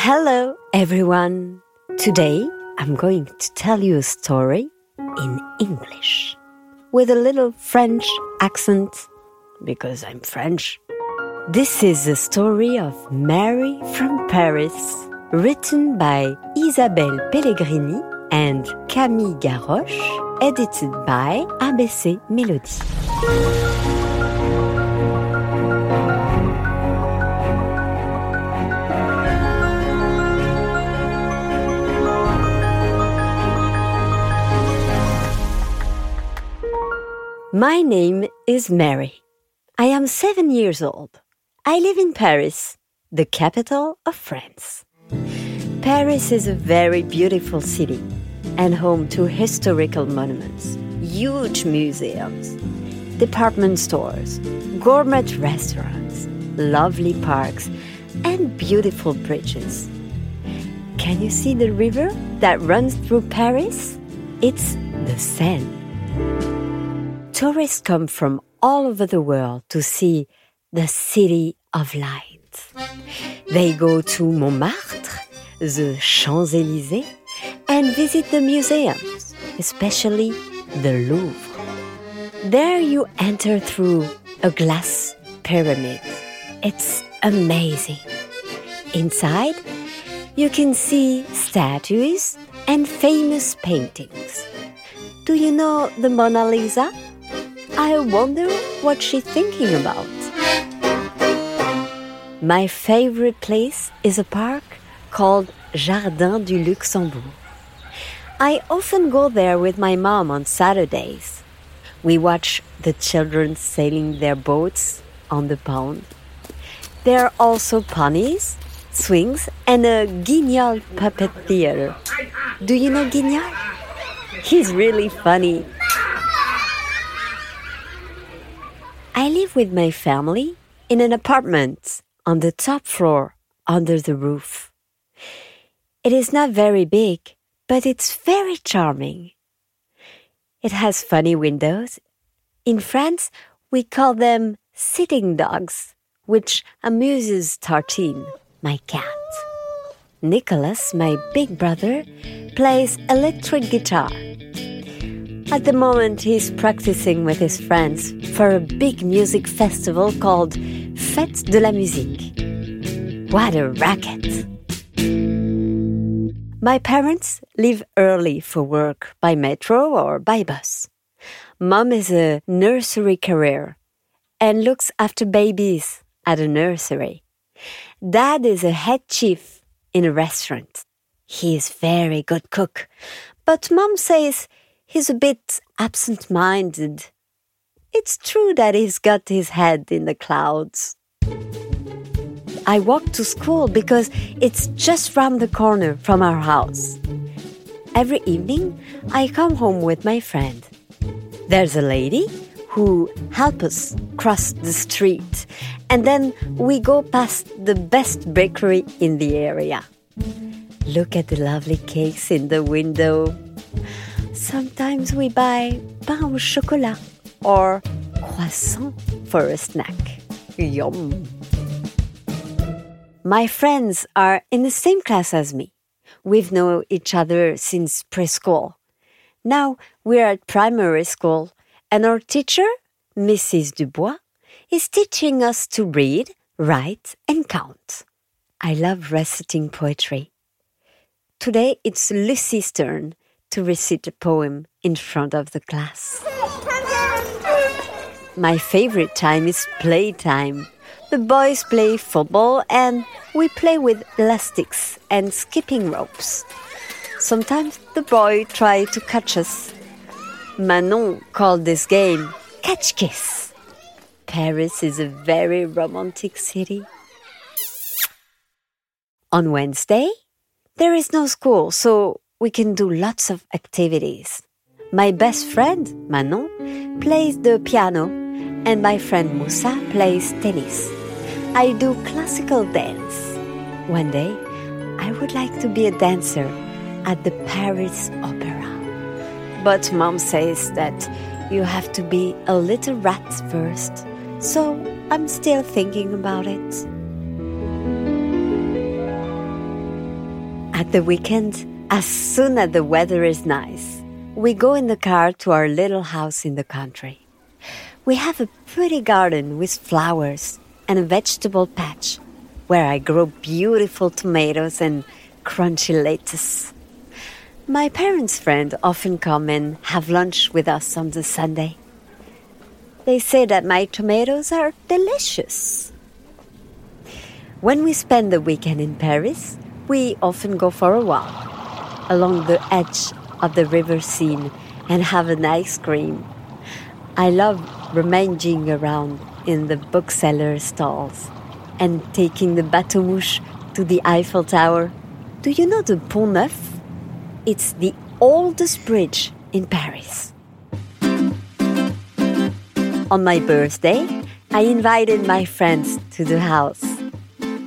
Hello, everyone. Today I'm going to tell you a story in English with a little French accent because I'm French. This is the story of Mary from Paris, written by Isabelle Pellegrini and Camille Garoche, edited by ABC Melody. My name is Mary. I am seven years old. I live in Paris, the capital of France. Paris is a very beautiful city and home to historical monuments, huge museums, department stores, gourmet restaurants, lovely parks, and beautiful bridges. Can you see the river that runs through Paris? It's the Seine. Tourists come from all over the world to see the city of light. They go to Montmartre, the Champs Elysees, and visit the museums, especially the Louvre. There you enter through a glass pyramid. It's amazing. Inside, you can see statues and famous paintings. Do you know the Mona Lisa? I wonder what she's thinking about. My favorite place is a park called Jardin du Luxembourg. I often go there with my mom on Saturdays. We watch the children sailing their boats on the pond. There are also ponies, swings, and a Guignol puppet theater. Do you know Guignol? He's really funny. I live with my family in an apartment on the top floor under the roof. It is not very big, but it's very charming. It has funny windows. In France, we call them sitting dogs, which amuses Tartine, my cat. Nicholas, my big brother, plays electric guitar. At the moment, he's practicing with his friends for a big music festival called Fête de la Musique. What a racket! My parents leave early for work by metro or by bus. Mom is a nursery career and looks after babies at a nursery. Dad is a head chef in a restaurant. He is very good cook, but mom says he's a bit absent minded. It's true that he's got his head in the clouds. I walk to school because it's just round the corner from our house. Every evening, I come home with my friend. There's a lady who helps us cross the street, and then we go past the best bakery in the area. Look at the lovely cakes in the window. Sometimes we buy pain au chocolat or croissant for a snack. Yum! My friends are in the same class as me. We've known each other since preschool. Now we're at primary school, and our teacher, Mrs. Dubois, is teaching us to read, write, and count. I love reciting poetry. Today it's Lucy's turn to recite a poem in front of the class. My favorite time is playtime. The boys play football and we play with elastics and skipping ropes. Sometimes the boy try to catch us. Manon called this game catch kiss. Paris is a very romantic city. On Wednesday, there is no school, so we can do lots of activities. My best friend, Manon, plays the piano, and my friend Moussa plays tennis. I do classical dance. One day, I would like to be a dancer at the Paris Opera. But mom says that you have to be a little rat first, so I'm still thinking about it. At the weekend, as soon as the weather is nice, we go in the car to our little house in the country. We have a pretty garden with flowers and a vegetable patch where I grow beautiful tomatoes and crunchy lettuce. My parents' friends often come and have lunch with us on the Sunday. They say that my tomatoes are delicious. When we spend the weekend in Paris, we often go for a walk along the edge of the river Seine and have an ice cream. I love rummaging around in the bookseller stalls and taking the bateau mouche to the Eiffel Tower. Do you know the Pont Neuf? It's the oldest bridge in Paris. On my birthday, I invited my friends to the house.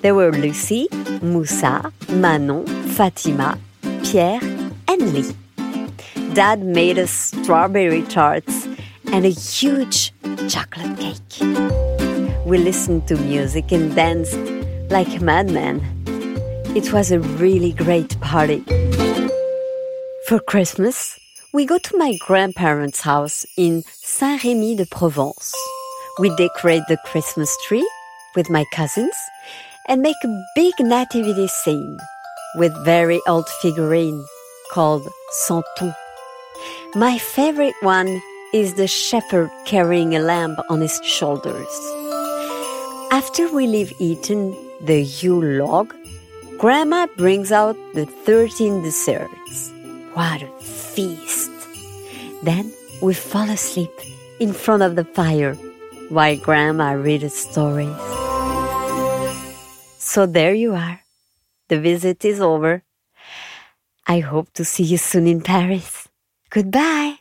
There were Lucy, Moussa, Manon, Fatima, Pierre, and Lee. Dad made us strawberry tarts and a huge chocolate cake. We listened to music and danced like madmen. It was a really great party. For Christmas, we go to my grandparents' house in Saint Remy de Provence. We decorate the Christmas tree with my cousins and make a big nativity scene with very old figurine called Santon. My favorite one is the shepherd carrying a lamb on his shoulders. After we leave eating the Yule log, Grandma brings out the 13 desserts. What a feast! Then we fall asleep in front of the fire while Grandma reads stories. So there you are. The visit is over. I hope to see you soon in Paris. Goodbye.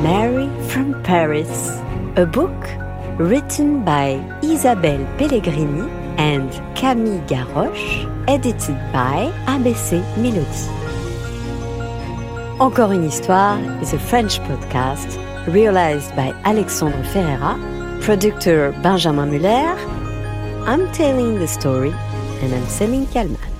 Mary from Paris, a book written by Isabelle Pellegrini and Camille Garoche, edited by ABC Melody. Encore une histoire is a French podcast realized by Alexandre Ferreira, producer Benjamin Muller. I'm telling the story and I'm Céline Kalman.